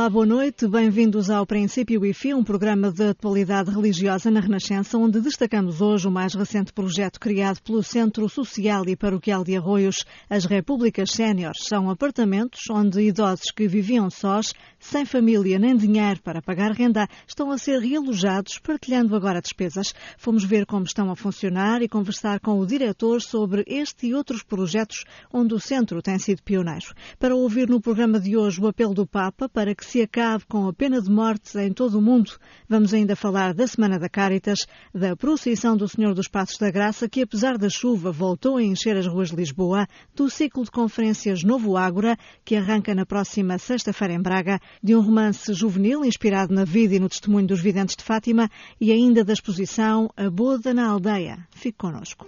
Olá, boa noite. Bem-vindos ao Princípio e Fim, um programa de atualidade religiosa na Renascença, onde destacamos hoje o mais recente projeto criado pelo Centro Social e Paroquial de Arroios, as Repúblicas Séniores. São apartamentos onde idosos que viviam sós, sem família nem dinheiro para pagar renda, estão a ser realojados, partilhando agora despesas. Fomos ver como estão a funcionar e conversar com o diretor sobre este e outros projetos onde o centro tem sido pioneiro. Para ouvir no programa de hoje o apelo do Papa para que se acabe com a pena de morte em todo o mundo. Vamos ainda falar da Semana da Caritas, da procissão do Senhor dos Passos da Graça, que apesar da chuva voltou a encher as ruas de Lisboa, do ciclo de conferências Novo Ágora, que arranca na próxima sexta-feira em Braga, de um romance juvenil inspirado na vida e no testemunho dos videntes de Fátima e ainda da exposição A Boda na Aldeia. Fique connosco.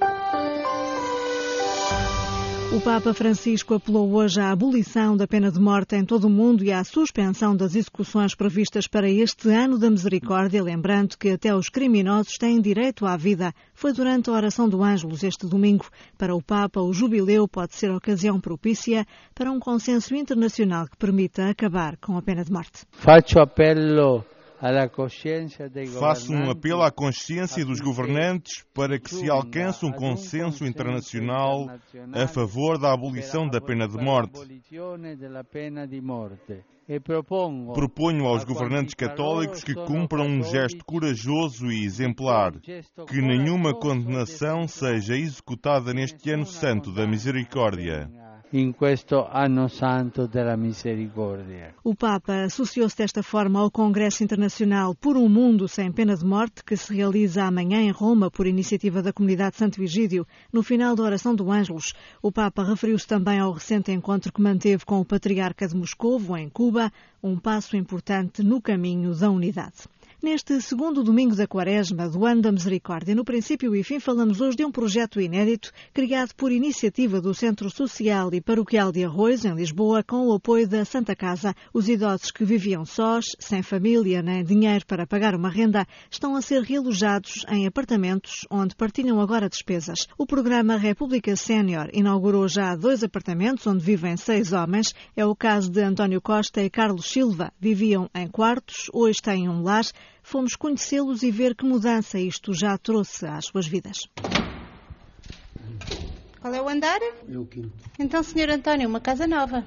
O Papa Francisco apelou hoje à abolição da pena de morte em todo o mundo e à suspensão das execuções previstas para este ano da misericórdia, lembrando que até os criminosos têm direito à vida. Foi durante a oração do Ângelus este domingo. Para o Papa, o jubileu pode ser ocasião propícia para um consenso internacional que permita acabar com a pena de morte. Faço apelo Faço um apelo à consciência dos governantes para que se alcance um consenso internacional a favor da abolição da pena de morte. Proponho aos governantes católicos que cumpram um gesto corajoso e exemplar, que nenhuma condenação seja executada neste ano santo da misericórdia in questo anno santo della misericordia. O Papa associou-se desta forma ao Congresso Internacional por um Mundo Sem Pena de Morte, que se realiza amanhã em Roma por iniciativa da comunidade Santo Vigídio, no final da oração do Ângelos. O Papa referiu-se também ao recente encontro que manteve com o Patriarca de Moscovo, em Cuba, um passo importante no caminho da unidade. Neste segundo domingo da Quaresma, do Ano da Misericórdia, no princípio e fim, falamos hoje de um projeto inédito criado por iniciativa do Centro Social e Paroquial de Arroz, em Lisboa, com o apoio da Santa Casa. Os idosos que viviam sós, sem família nem dinheiro para pagar uma renda, estão a ser realojados em apartamentos onde partilham agora despesas. O programa República Sénior inaugurou já dois apartamentos onde vivem seis homens. É o caso de António Costa e Carlos Silva. Viviam em quartos, hoje têm um lar fomos conhecê-los e ver que mudança isto já trouxe às suas vidas. Qual é o andar? É o quinto. Então, Sr. António, uma casa nova.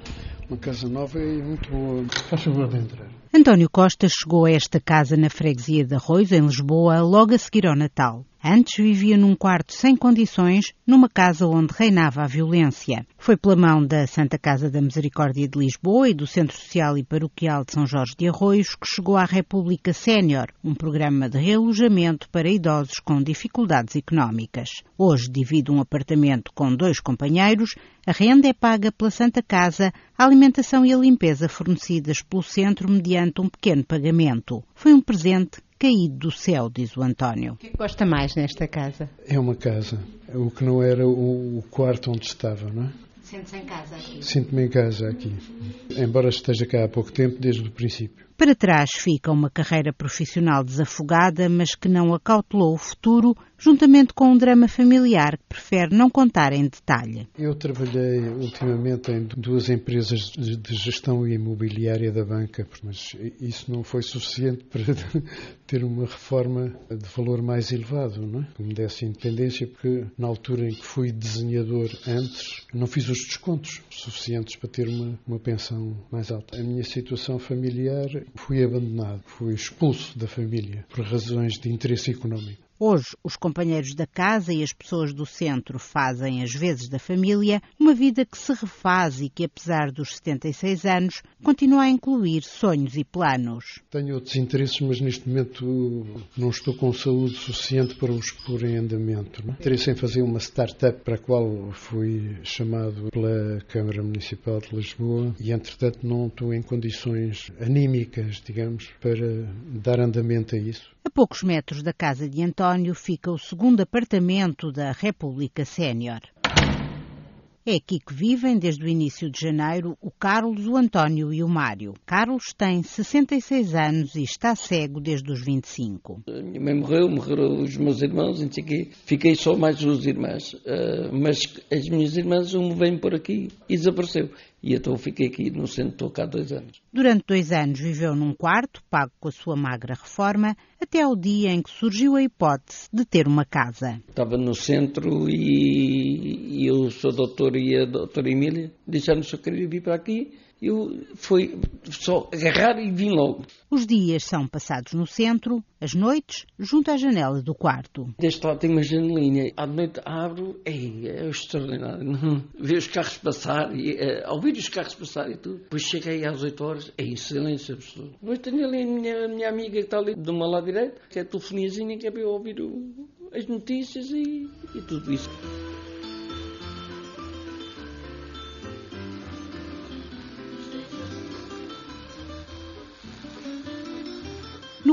Uma casa nova e muito boa. Faz favor de entrar. António Costa chegou a esta casa na freguesia de Arroz, em Lisboa, logo a seguir ao Natal. Antes vivia num quarto sem condições, numa casa onde reinava a violência. Foi pela mão da Santa Casa da Misericórdia de Lisboa e do Centro Social e Paroquial de São Jorge de Arroios que chegou à República Sénior, um programa de realojamento para idosos com dificuldades económicas. Hoje divide um apartamento com dois companheiros, a renda é paga pela Santa Casa, a alimentação e a limpeza fornecidas pelo centro mediante um pequeno pagamento. Foi um presente caído do céu, diz o António. O que gosta mais nesta casa? É uma casa. O que não era o, quarto onde estava, não é? Sente-se em casa aqui? Sinto-me em casa aqui. Embora esteja cá há pouco tempo, desde o princípio. Para trás fica uma carreira profissional desafogada, mas que não acautelou o futuro, juntamente com um drama familiar que prefere não contar em detalhe. Eu trabalhei ultimamente em duas empresas de gestão imobiliária da banca, mas isso não foi suficiente para ter uma reforma de valor mais elevado, não é? Que me desse independência, porque na altura em que fui desenhador antes, não fiz os descontos suficientes para ter uma, uma pensão mais alta. A minha situação familiar fui abandonado, fui expulso da família por razões de interesse económico. Hoje, os companheiros da casa e as pessoas do centro fazem, às vezes da família, uma vida que se refaz e que, apesar dos 76 anos, continua a incluir sonhos e planos. Tenho outros interesses, mas neste momento não estou com saúde suficiente para os pôr em andamento. Não? É? Interesse em fazer uma startup para a qual fui chamado pela Câmara Municipal de Lisboa e, entretanto, não estou em condições anímicas, digamos, para dar andamento a isso. A poucos metros da casa de António fica o segundo apartamento da República Sénior. É aqui que vivem desde o início de janeiro o Carlos, o António e o Mário. Carlos tem 66 anos e está cego desde os 25. A minha mãe morreu, morreram os meus irmãos, não. Fiquei só mais duas irmãs. Uh, mas as minhas irmãs, uma veio por aqui e desapareceu. E então fiquei aqui no centro, estou cá há dois anos. Durante dois anos viveu num quarto, pago com a sua magra reforma, até ao dia em que surgiu a hipótese de ter uma casa. Estava no centro e, e eu sou doutor e a doutora Emília disseram se eu queria vir para aqui eu fui só agarrar e vim logo. Os dias são passados no centro, as noites junto à janela do quarto. Deste lado tem uma janelinha, à noite abro, ei, é extraordinário. Ver os carros passar, e, uh, ouvir os carros passar e tudo. Depois cheguei às 8 horas, é silêncio absoluto. Depois tenho ali a minha, a minha amiga que está ali do meu lado direito, que é a telefoniazinha, que é para eu ouvir o, as notícias e, e tudo isso.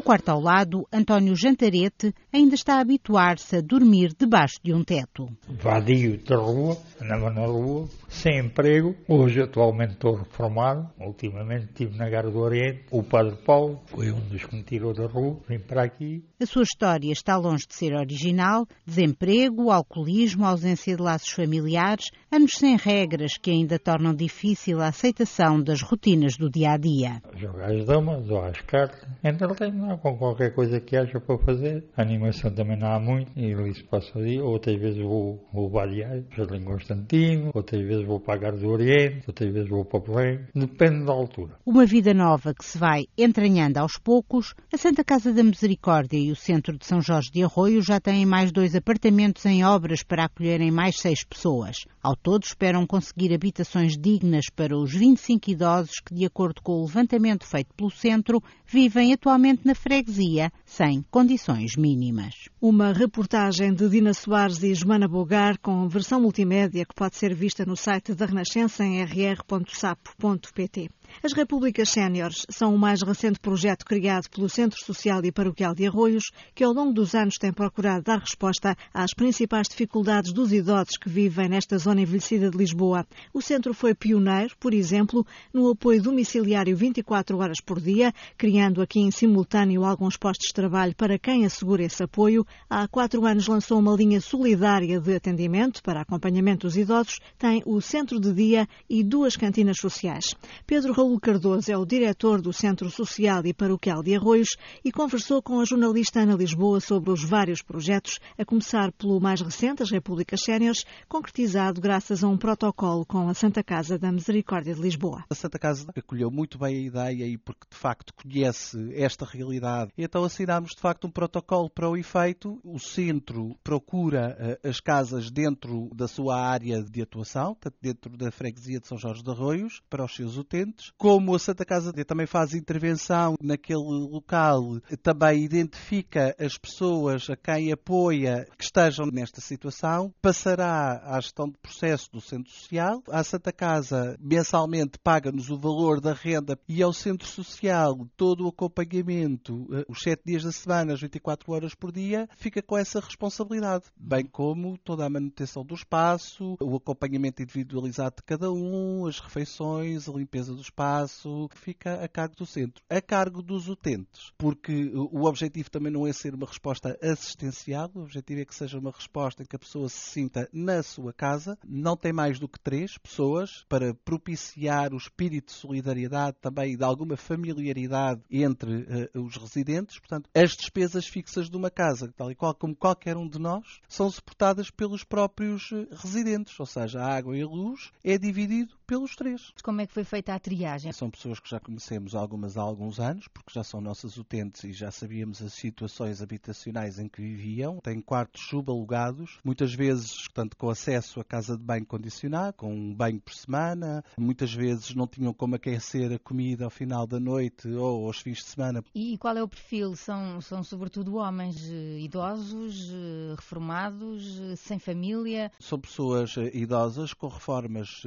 No quarto ao lado, António Jantarete ainda está a habituar-se a dormir debaixo de um teto. Vadio da rua, na rua, sem emprego. Hoje, atualmente, estou reformado. Ultimamente estive na Gara do Oriente. O Padre Paulo foi um dos que me tirou da rua. Vim para aqui. A sua história está longe de ser original. Desemprego, alcoolismo, ausência de laços familiares, anos sem regras que ainda tornam difícil a aceitação das rotinas do dia a dia. Jogo às damas ou às cartas. Entretenho com qualquer coisa que haja para fazer. A animação também não há muito, e isso passa ali. Outras vezes vou, vou variar, Jardim Constantino, outras vezes vou para a Gar do Oriente, outras vezes vou para Belém. Depende da altura. Uma vida nova que se vai entranhando aos poucos. A Santa Casa da Misericórdia e o Centro de São Jorge de Arroio já têm mais dois apartamentos em obras para acolherem mais seis pessoas. Ao todo, esperam conseguir habitações dignas para os 25 idosos que, de acordo com o levantamento feito pelo centro, vivem atualmente na na freguesia sem condições mínimas. Uma reportagem de Dina Soares e Joana Bogar com versão multimédia que pode ser vista no site da Renascença em rr.sapo.pt. As Repúblicas Séniores são o mais recente projeto criado pelo Centro Social e Paroquial de Arroios, que ao longo dos anos tem procurado dar resposta às principais dificuldades dos idosos que vivem nesta zona envelhecida de Lisboa. O centro foi pioneiro, por exemplo, no apoio domiciliário 24 horas por dia, criando aqui em simultâneo alguns postos de trabalho para quem assegura esse apoio. Há quatro anos lançou uma linha solidária de atendimento para acompanhamento dos idosos, tem o centro de dia e duas cantinas sociais. Pedro Raul Cardoso é o diretor do Centro Social e Paroquial de Arroios e conversou com a jornalista Ana Lisboa sobre os vários projetos, a começar pelo mais recente, as Repúblicas Séniores, concretizado graças a um protocolo com a Santa Casa da Misericórdia de Lisboa. A Santa Casa acolheu muito bem a ideia e porque de facto conhece esta realidade. Então assinámos de facto um protocolo para o efeito. O centro procura uh, as casas dentro da sua área de atuação, dentro da freguesia de São Jorge de Arroios, para os seus utentes como a Santa Casa também faz intervenção naquele local, também identifica as pessoas a quem apoia que estejam nesta situação, passará à gestão de processo do Centro Social. A Santa Casa mensalmente paga-nos o valor da renda e ao Centro Social todo o acompanhamento, eh, os sete dias da semana, as 24 horas por dia, fica com essa responsabilidade, bem como toda a manutenção do espaço, o acompanhamento individualizado de cada um, as refeições, a limpeza do espaço espaço fica a cargo do centro, a cargo dos utentes, porque o objetivo também não é ser uma resposta assistencial, o objetivo é que seja uma resposta em que a pessoa se sinta na sua casa, não tem mais do que três pessoas para propiciar o espírito de solidariedade também e de alguma familiaridade entre uh, os residentes. Portanto, as despesas fixas de uma casa, tal e qual como qualquer um de nós, são suportadas pelos próprios eh, residentes, ou seja, a água e a luz é dividido pelos três. Como é que foi feita a triagem? São pessoas que já conhecemos algumas há alguns anos, porque já são nossas utentes e já sabíamos as situações habitacionais em que viviam. Têm quartos subalugados, muitas vezes, portanto, com acesso a casa de banho condicionado, com um banho por semana. Muitas vezes não tinham como aquecer a comida ao final da noite ou aos fins de semana. E qual é o perfil? São, são sobretudo homens eh, idosos, eh, reformados, eh, sem família? São pessoas idosas com reformas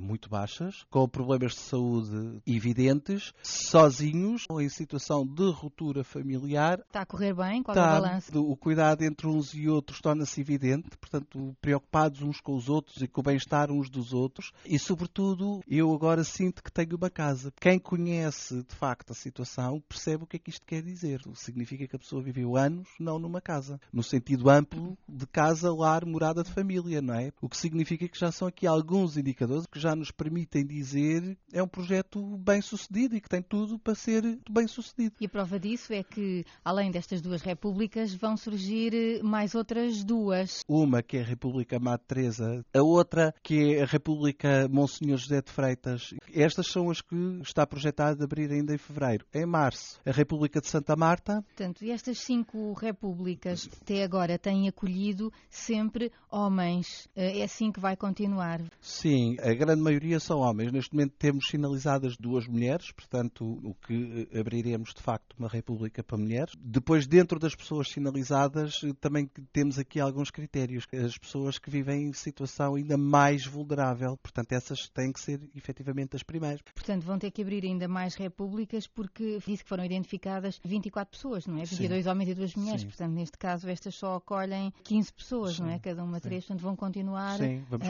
muito baixas, com problemas de saúde evidentes, sozinhos, ou em situação de ruptura familiar. Está a correr bem? Qual Está, é o balanço? O cuidado entre uns e outros torna-se evidente, portanto, preocupados uns com os outros e com o bem-estar uns dos outros. E, sobretudo, eu agora sinto que tenho uma casa. Quem conhece, de facto, a situação percebe o que é que isto quer dizer. Significa que a pessoa viveu anos não numa casa, no sentido amplo de casa, lar, morada de família, não é? O que significa que já são aqui alguns indicadores que já nos permitem dizer é um projeto bem sucedido e que tem tudo para ser bem sucedido. E a prova disso é que, além destas duas repúblicas, vão surgir eh, mais outras duas. Uma que é a República Madre Teresa, a outra que é a República Monsenhor José de Freitas. Estas são as que está projetado abrir ainda em fevereiro. Em março, a República de Santa Marta. Portanto, estas cinco repúblicas até agora têm acolhido sempre homens. Eh, é assim que vai continuar? Sim, a grande maioria são homens. Neste momento temos sinalizadas duas mulheres, portanto, o que eh, abriremos de facto uma república para mulheres. Depois, dentro das pessoas sinalizadas, eh, também temos aqui alguns critérios. As pessoas que vivem em situação ainda mais vulnerável. Portanto, essas têm que ser efetivamente as primeiras. Portanto, vão ter que abrir ainda mais repúblicas porque disse que foram identificadas 24 pessoas, não é? 22 Sim. homens e duas mulheres. Sim. Portanto, neste caso, estas só acolhem 15 pessoas, Sim. não é? Cada uma três. Portanto, vão continuar,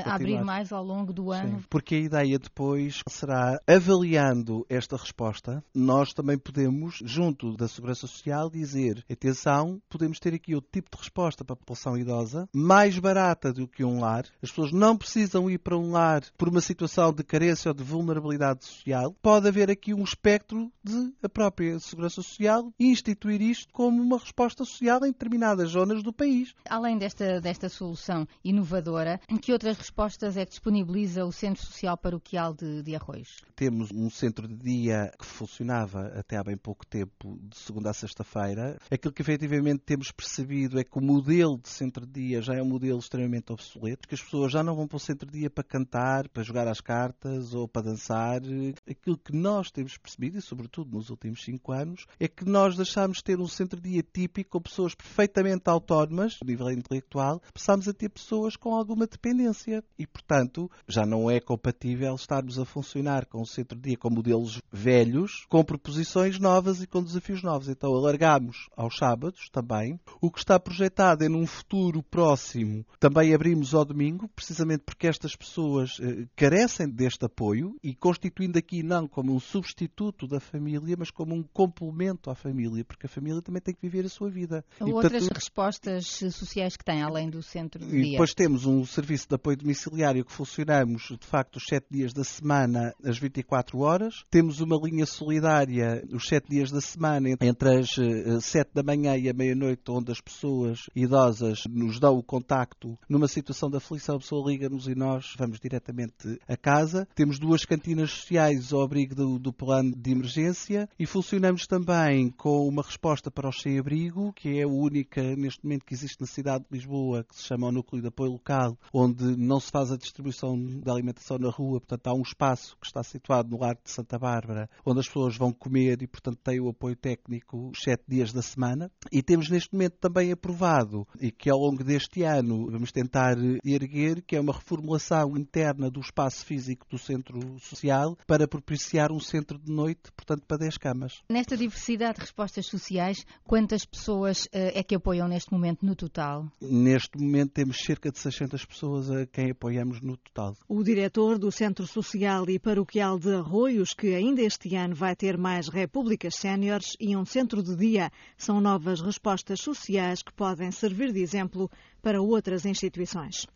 a abrir mais ao longo do ano. Porque a ideia depois será, avaliando esta resposta, nós também podemos, junto da Segurança Social, dizer: atenção, podemos ter aqui outro tipo de resposta para a população idosa, mais barata do que um lar. As pessoas não precisam ir para um lar por uma situação de carência ou de vulnerabilidade social. Pode haver aqui um espectro de a própria Segurança Social instituir isto como uma resposta social em determinadas zonas do país. Além desta, desta solução inovadora, que outras respostas é que disponibiliza o Centro Social Paroquial de, de Arroios? Temos um centro de dia que funcionava até há bem pouco tempo, de segunda a sexta-feira. Aquilo que efetivamente temos percebido é que o modelo de centro de dia já é um modelo extremamente obsoleto, que as pessoas já não vão para o centro de dia para cantar, para jogar às cartas ou para dançar. Aquilo que nós temos percebido, e sobretudo nos últimos cinco anos, é que nós deixámos de ter um centro de dia típico com pessoas perfeitamente autónomas, a nível intelectual, passámos a ter pessoas com alguma dependência. E, portanto, já não é compatível estarmos a funcionar com um centro de dia com modelos velhos, com proposições novas e com desafios novos. Então, alargamos aos sábados também. O que está projetado é num futuro próximo também abrimos ao domingo, precisamente porque estas pessoas eh, carecem deste apoio e constituindo aqui não como um substituto da família, mas como um complemento à família, porque a família também tem que viver a sua vida. Ou outras portanto, respostas sociais que tem, além do centro de dia. E depois temos um serviço de apoio domiciliário que funcionamos, de facto, os sete dias da semana, às 24 horas. Temos uma linha solidária os sete dias da semana, entre as eh, sete da manhã e a meia-noite, onde as pessoas idosas nos dão o contacto numa situação de aflição, a pessoa liga-nos e nós vamos diretamente a casa. Temos duas cantinas sociais ao abrigo do, do plano de emergência e funcionamos também com uma resposta para o sem-abrigo, que é a única neste momento que existe na cidade de Lisboa, que se chama o Núcleo de Apoio Local, onde não se faz a distribuição da alimentação na rua, portanto há um espaço que está situado no Largo de Santa Bárbara, onde as pessoas vão comer e, portanto, têm o apoio técnico sete dias da semana. E temos neste momento também aprovado, e que ao longo deste ano vamos tentar erguer, que é uma reformulação interna do espaço físico do centro social para propiciar um centro de noite, portanto, para 10 camas. Nesta diversidade de respostas sociais, quantas pessoas uh, é que apoiam neste momento no total? Neste momento temos cerca de 600 pessoas a quem apoiamos no total. O diretor do Centro Social e Paroquial de Arroios, que ainda este ano vai ter mais repúblicas séniores e um centro de dia, são novas respostas sociais que podem servir de exemplo para outras instituições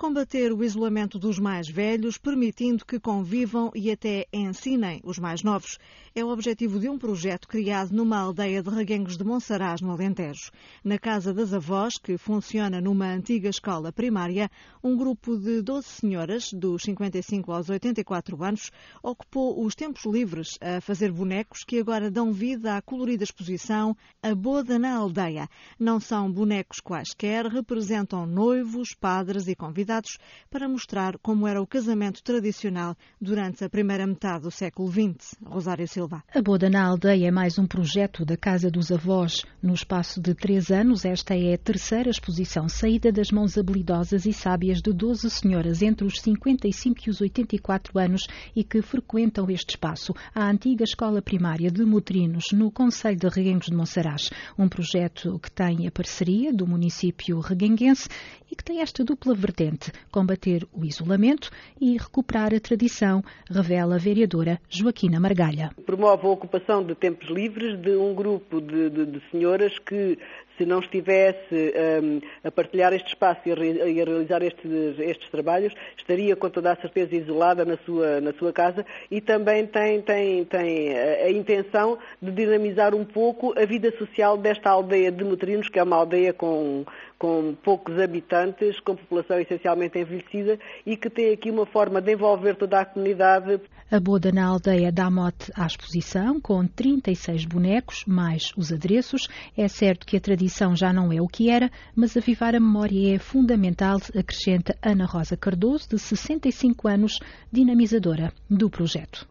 combater o isolamento dos mais velhos, permitindo que convivam e até ensinem os mais novos. É o objetivo de um projeto criado numa aldeia de Reguengos de Monsaraz, no Alentejo. Na Casa das Avós, que funciona numa antiga escola primária, um grupo de 12 senhoras, dos 55 aos 84 anos, ocupou os tempos livres a fazer bonecos que agora dão vida à colorida exposição A Boda na Aldeia. Não são bonecos quaisquer, representam noivos, padres e convidados para mostrar como era o casamento tradicional durante a primeira metade do século XX. Rosário Silva. A Boda na Aldeia é mais um projeto da Casa dos Avós. No espaço de três anos, esta é a terceira exposição saída das mãos habilidosas e sábias de 12 senhoras entre os 55 e os 84 anos e que frequentam este espaço, a antiga escola primária de Motrinos, no Conselho de Reguengos de Monsaraz. Um projeto que tem a parceria do município reguenguense e que tem esta dupla vertente, combater o isolamento e recuperar a tradição, revela a vereadora Joaquina Margalha. Promove a ocupação de tempos livres de um grupo de, de, de senhoras que se não estivesse um, a partilhar este espaço e a, e a realizar estes, estes, trabalhos, estaria com toda a certeza isolada na sua, na sua casa e também tem, tem, tem a, a intenção de dinamizar um pouco a vida social desta aldeia de Motrinos, que é uma aldeia com, com poucos habitantes, com população essencialmente envelhecida e que tem aqui uma forma de envolver toda a comunidade. A boda na aldeia dá mote à exposição, com 36 bonecos, mais os adereços. É certo que a tradição já não é o que era, mas avivar a memória é fundamental, acrescenta Ana Rosa Cardoso, de 65 anos, dinamizadora do projeto.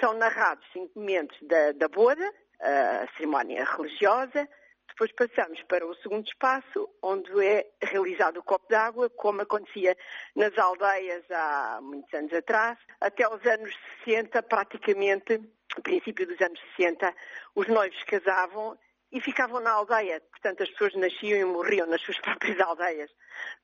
São narrados cinco momentos da, da boda, a cerimónia religiosa, depois passamos para o segundo espaço, onde é realizado o copo d'água, como acontecia nas aldeias há muitos anos atrás. Até os anos 60, praticamente, no princípio dos anos 60, os noivos casavam e ficavam na aldeia. Portanto, as pessoas nasciam e morriam nas suas próprias aldeias.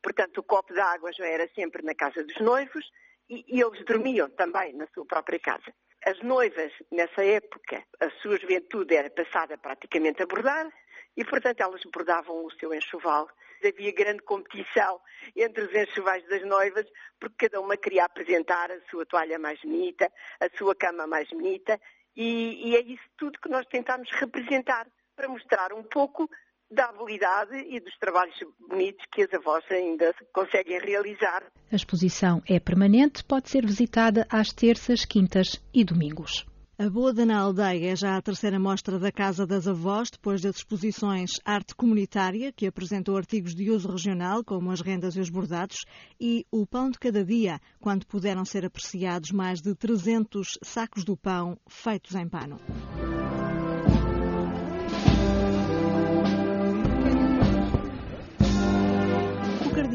Portanto, o copo d'água já era sempre na casa dos noivos e, e eles dormiam também na sua própria casa. As noivas, nessa época, a sua juventude era passada praticamente a bordar, e, portanto, elas bordavam o seu enxoval. Havia grande competição entre os enxovais das noivas, porque cada uma queria apresentar a sua toalha mais bonita, a sua cama mais bonita, e, e é isso tudo que nós tentamos representar, para mostrar um pouco da habilidade e dos trabalhos bonitos que as avós ainda conseguem realizar. A exposição é permanente, pode ser visitada às terças, quintas e domingos. A Boda na Aldeia é já a terceira mostra da Casa das Avós, depois das exposições Arte Comunitária, que apresentou artigos de uso regional, como as rendas e os bordados, e O Pão de Cada Dia, quando puderam ser apreciados mais de 300 sacos do pão feitos em pano.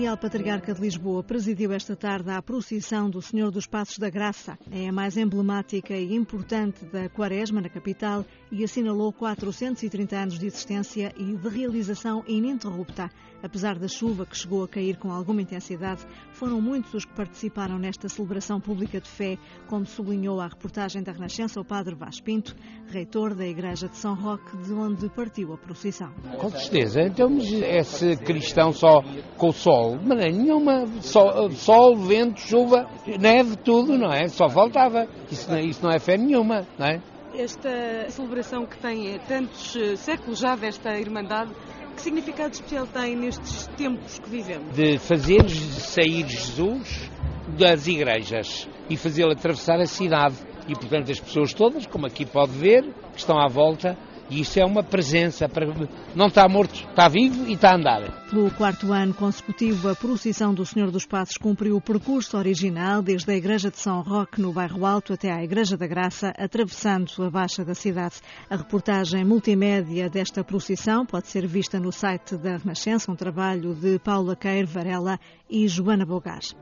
Cardeal Patriarca de Lisboa presidiu esta tarde a procissão do Senhor dos Passos da Graça. É a mais emblemática e importante da Quaresma na capital e assinalou 430 anos de existência e de realização ininterrupta. Apesar da chuva que chegou a cair com alguma intensidade, foram muitos os que participaram nesta celebração pública de fé, como sublinhou a reportagem da Renascença o Padre Vaz Pinto, reitor da Igreja de São Roque, de onde partiu a procissão. Com certeza. Então, esse cristão só com o sol, de maneira nenhuma, sol, sol, vento, chuva, neve, tudo, não é? Só faltava. Isso, isso não é fé nenhuma, não é? Esta celebração que tem tantos eh, séculos já desta Irmandade que significado especial tem nestes tempos que vivemos? De fazer sair Jesus das igrejas e fazê-lo atravessar a cidade. E, portanto, as pessoas todas, como aqui pode ver, que estão à volta, e isso é uma presença, não está morto, está vivo e está a andar. Pelo quarto ano consecutivo, a procissão do Senhor dos Passos cumpriu o percurso original desde a Igreja de São Roque, no Bairro Alto, até à Igreja da Graça, atravessando a Baixa da cidade. A reportagem multimédia desta procissão pode ser vista no site da Renascença, um trabalho de Paula Queiro Varela e Joana Bogás.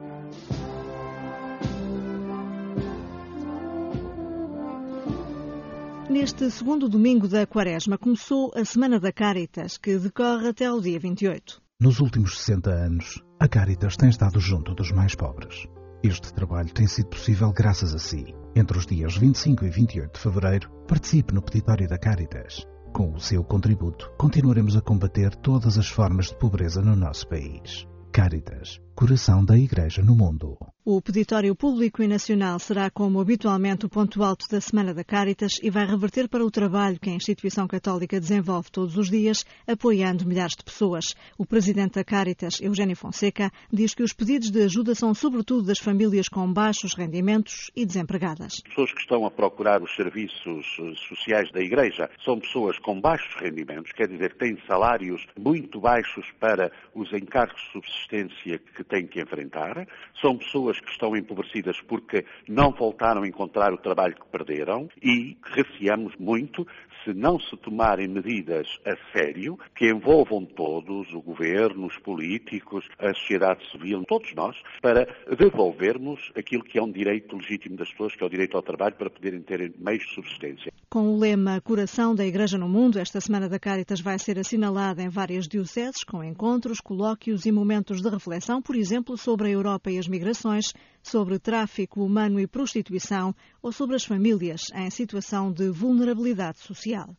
Neste segundo domingo da Quaresma começou a Semana da Caritas, que decorre até ao dia 28. Nos últimos 60 anos, a Caritas tem estado junto dos mais pobres. Este trabalho tem sido possível graças a si. Entre os dias 25 e 28 de fevereiro, participe no peditório da Caritas. Com o seu contributo, continuaremos a combater todas as formas de pobreza no nosso país. Caritas, coração da Igreja no mundo. O peditório público e nacional será, como habitualmente, o ponto alto da Semana da Caritas e vai reverter para o trabalho que a instituição católica desenvolve todos os dias, apoiando milhares de pessoas. O presidente da Caritas, Eugênio Fonseca, diz que os pedidos de ajuda são sobretudo das famílias com baixos rendimentos e desempregadas. Pessoas que estão a procurar os serviços sociais da Igreja são pessoas com baixos rendimentos, quer dizer, têm salários muito baixos para os encargos de subsistência que têm que enfrentar, são pessoas pessoas que estão empobrecidas porque não voltaram a encontrar o trabalho que perderam e receamos muito se não se tomarem medidas a sério que envolvam todos, o governo, os políticos, a sociedade civil, todos nós, para devolvermos aquilo que é um direito legítimo das pessoas, que é o direito ao trabalho, para poderem ter meios de subsistência. Com o lema Coração da Igreja no Mundo, esta Semana da Caritas vai ser assinalada em várias dioceses, com encontros, colóquios e momentos de reflexão, por exemplo, sobre a Europa e as migrações, sobre tráfico humano e prostituição ou sobre as famílias em situação de vulnerabilidade social.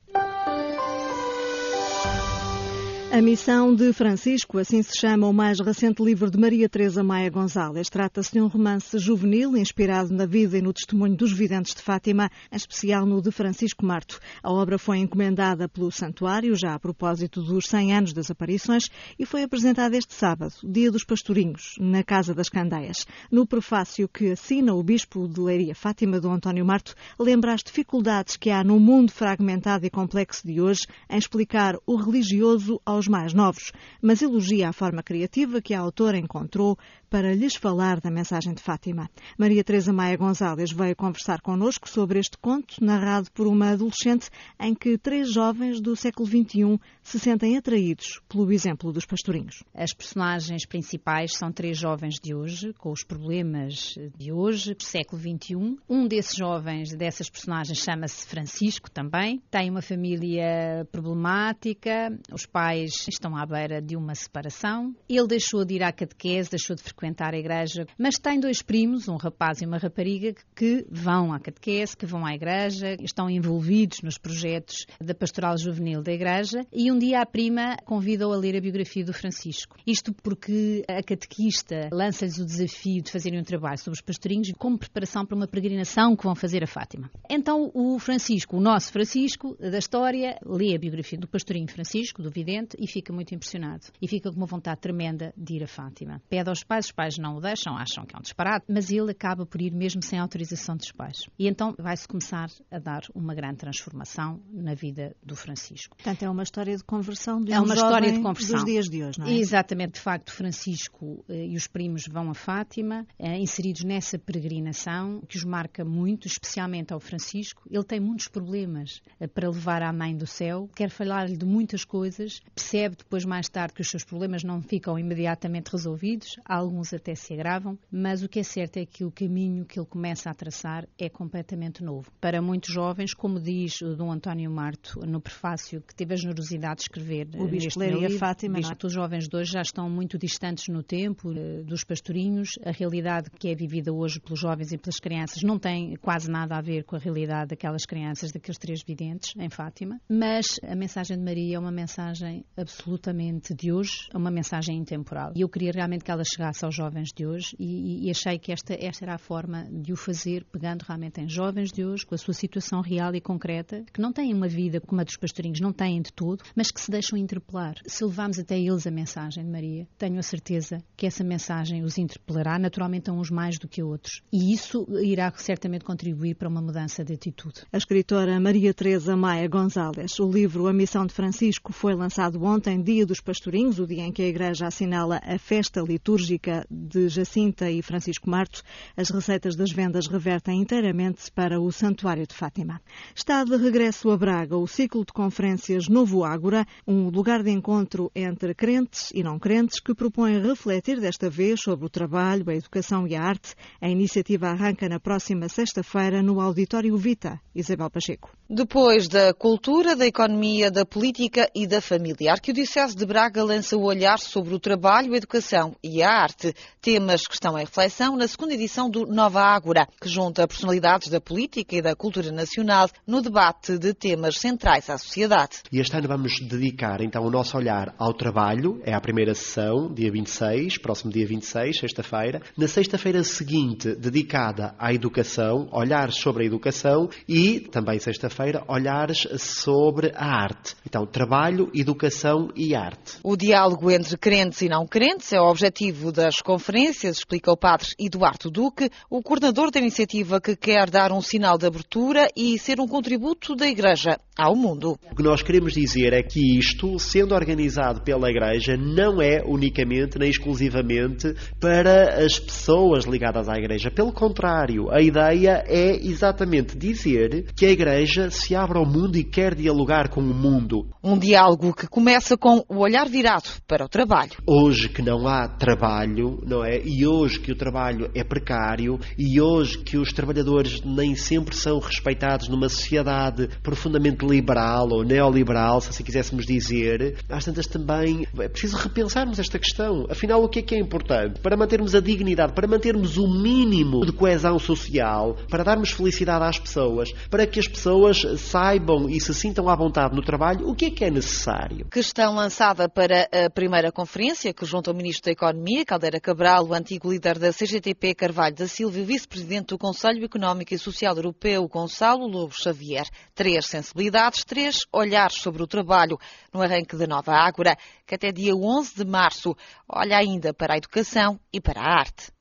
A Missão de Francisco, assim se chama o mais recente livro de Maria Teresa Maia Gonzalez. Trata-se de um romance juvenil inspirado na vida e no testemunho dos videntes de Fátima, em especial no de Francisco Marto. A obra foi encomendada pelo Santuário, já a propósito dos 100 anos das aparições, e foi apresentada este sábado, Dia dos Pastorinhos, na Casa das Candeias. No prefácio que assina o Bispo de Leiria Fátima, do António Marto, lembra as dificuldades que há no mundo fragmentado e complexo de hoje em explicar o religioso aos aos mais novos, mas elogia a forma criativa que a autora encontrou para lhes falar da mensagem de Fátima. Maria Teresa Maia Gonzalez veio conversar connosco sobre este conto narrado por uma adolescente em que três jovens do século XXI se sentem atraídos pelo exemplo dos pastorinhos. As personagens principais são três jovens de hoje, com os problemas de hoje, do século XXI. Um desses jovens, dessas personagens, chama-se Francisco também. Tem uma família problemática, os pais estão à beira de uma separação. Ele deixou de ir à catequese, deixou de frequentar frequentar a igreja, mas tem dois primos, um rapaz e uma rapariga, que vão à catequese, que vão à igreja, estão envolvidos nos projetos da pastoral juvenil da igreja e um dia a prima convida-o a ler a biografia do Francisco. Isto porque a catequista lança-lhes o desafio de fazerem um trabalho sobre os pastorinhos como preparação para uma peregrinação que vão fazer a Fátima. Então o Francisco, o nosso Francisco da história, lê a biografia do pastorinho Francisco, do vidente, e fica muito impressionado. E fica com uma vontade tremenda de ir a Fátima. Pede aos pais, pais não o deixam, acham que é um disparate, mas ele acaba por ir mesmo sem autorização dos pais. E então vai-se começar a dar uma grande transformação na vida do Francisco. Portanto, é uma história de conversão de um É uma história de conversão. dos dias de hoje, não é? Exatamente. De facto, Francisco eh, e os primos vão a Fátima, eh, inseridos nessa peregrinação que os marca muito, especialmente ao Francisco. Ele tem muitos problemas eh, para levar à Mãe do Céu, quer falar-lhe de muitas coisas, percebe depois, mais tarde, que os seus problemas não ficam imediatamente resolvidos, alguns alguns até se agravam, mas o que é certo é que o caminho que ele começa a traçar é completamente novo. Para muitos jovens, como diz o Dom António Marto no prefácio, que teve a generosidade de escrever o Bispo Leiria Fátima, diz que os jovens de hoje já estão muito distantes no tempo eh, dos pastorinhos. A realidade que é vivida hoje pelos jovens e pelas crianças não tem quase nada a ver com a realidade daquelas crianças, daqueles três videntes em Fátima. Mas a mensagem de Maria é uma mensagem absolutamente de hoje, é uma mensagem intemporal. E eu queria realmente que ela chegasse aos jovens de hoje e, e, achei que esta, esta era a forma de o fazer, pegando realmente em jovens de hoje, com a sua situação real e concreta, que não têm uma vida como a dos pastorinhos, não têm de todo, mas que se deixam interpelar. Se levarmos até eles a mensagem de Maria, tenho a certeza que essa mensagem os interpelará, naturalmente a uns mais do que a outros. E isso irá certamente contribuir para uma mudança de atitude. A escritora Maria Teresa Maia Gonzalez. O livro A Missão de Francisco foi lançado ontem, Dia dos Pastorinhos, o dia em que a Igreja assinala a festa litúrgica de Jacinta e Francisco Marto, as receitas das vendas revertem inteiramente para o Santuário de Fátima. Está de regresso a Braga o ciclo de conferências Novo Ágora, um lugar de encontro entre crentes e não crentes que propõe refletir desta vez sobre o trabalho, a educação e a arte. A iniciativa arranca na próxima sexta-feira no Auditório Vita. Isabel Pacheco. Depois da cultura, da economia, da política e da família, a Arquidiocese de Braga lança o olhar sobre o trabalho, a educação e a arte temas que estão em reflexão na segunda edição do Nova Ágora, que junta personalidades da política e da cultura nacional no debate de temas centrais à sociedade. E este ano vamos dedicar então o nosso olhar ao trabalho, é a primeira sessão, dia 26, próximo dia 26, sexta-feira. Na sexta-feira seguinte, dedicada à educação, olhares sobre a educação e também sexta-feira, olhares sobre a arte. Então, trabalho, educação e arte. O diálogo entre crentes e não crentes é o objetivo das conferências, explica o padre Eduardo Duque, o coordenador da iniciativa que quer dar um sinal de abertura e ser um contributo da Igreja ao mundo. O que nós queremos dizer é que isto, sendo organizado pela Igreja, não é unicamente nem exclusivamente para as pessoas ligadas à Igreja. Pelo contrário, a ideia é exatamente dizer que a Igreja se abre ao mundo e quer dialogar com o mundo. Um diálogo que começa com o olhar virado para o trabalho. Hoje que não há trabalho, não é? E hoje que o trabalho é precário e hoje que os trabalhadores nem sempre são respeitados numa sociedade profundamente liberal ou neoliberal, se assim quiséssemos dizer, às tantas também é preciso repensarmos esta questão. Afinal, o que é que é importante? Para mantermos a dignidade, para mantermos o mínimo de coesão social, para darmos felicidade às pessoas, para que as pessoas saibam e se sintam à vontade no trabalho, o que é que é necessário? Que questão lançada para a primeira conferência que junta o Ministro da Economia, Caldeira Cabral, o antigo líder da CGTP, Carvalho da Silva, e o Vice-Presidente do Conselho Económico e Social Europeu, Gonçalo Lobo Xavier. Três sensibilidades, três olhares sobre o trabalho no arranque da nova Ágora, que até dia 11 de março olha ainda para a educação e para a arte.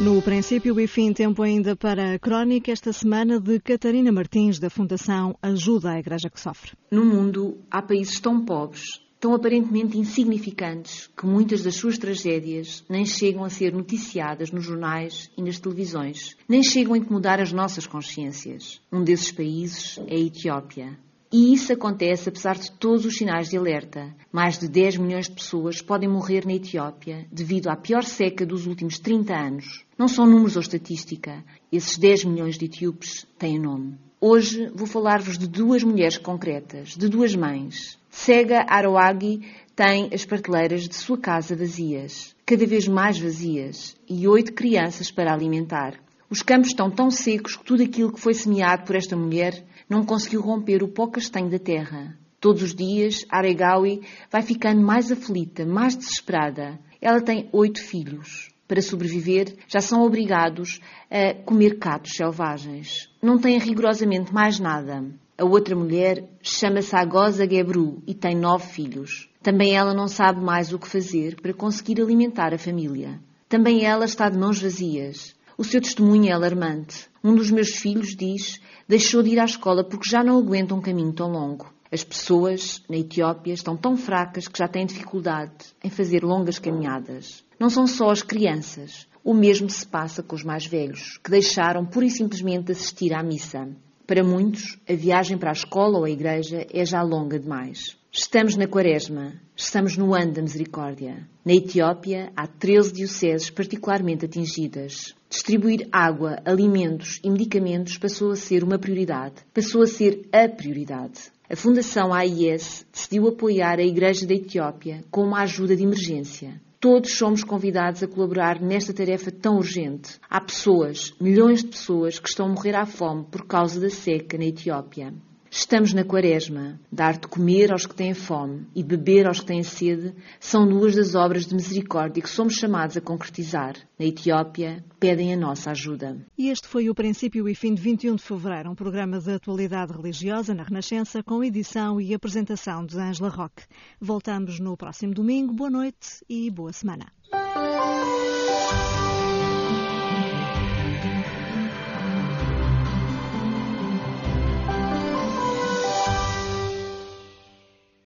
No princípio e fim, tempo ainda para a crónica esta semana de Catarina Martins, da Fundação Ajuda à Igreja que Sofre. No mundo, há países tão pobres, tão aparentemente insignificantes, que muitas das suas tragédias nem chegam a ser noticiadas nos jornais e nas televisões, nem chegam a incomodar as nossas consciências. Um desses países é a Etiópia. E isso acontece apesar de todos os sinais de alerta. Mais de 10 milhões de pessoas podem morrer na Etiópia devido à pior seca dos últimos 30 anos. Não são números ou estatística. Esses 10 milhões de etíopes têm nome. Hoje vou falar-vos de duas mulheres concretas, de duas mães. Sega Aroagi tem as prateleiras de sua casa vazias, cada vez mais vazias, e oito crianças para alimentar. Os campos estão tão secos que tudo aquilo que foi semeado por esta mulher não conseguiu romper o pó castanho da terra. Todos os dias, Aregawi vai ficando mais aflita, mais desesperada. Ela tem oito filhos. Para sobreviver, já são obrigados a comer catos selvagens. Não têm rigorosamente mais nada. A outra mulher chama-se Agosa Gebru e tem nove filhos. Também ela não sabe mais o que fazer para conseguir alimentar a família. Também ela está de mãos vazias. O seu testemunho é alarmante. Um dos meus filhos diz deixou de ir à escola porque já não aguenta um caminho tão longo. As pessoas na Etiópia estão tão fracas que já têm dificuldade em fazer longas caminhadas. Não são só as crianças. O mesmo se passa com os mais velhos, que deixaram pura e simplesmente assistir à missa. Para muitos, a viagem para a escola ou a igreja é já longa demais. Estamos na Quaresma, estamos no ano da misericórdia. Na Etiópia, há 13 dioceses particularmente atingidas. Distribuir água, alimentos e medicamentos passou a ser uma prioridade, passou a ser a prioridade. A Fundação AIS decidiu apoiar a Igreja da Etiópia com uma ajuda de emergência. Todos somos convidados a colaborar nesta tarefa tão urgente. Há pessoas, milhões de pessoas, que estão a morrer à fome por causa da seca na Etiópia. Estamos na quaresma. Dar de comer aos que têm fome e beber aos que têm sede são duas das obras de misericórdia que somos chamados a concretizar. Na Etiópia, pedem a nossa ajuda. E este foi o princípio e fim de 21 de fevereiro, um programa de atualidade religiosa na Renascença com edição e apresentação de Ângela Roque. Voltamos no próximo domingo. Boa noite e boa semana.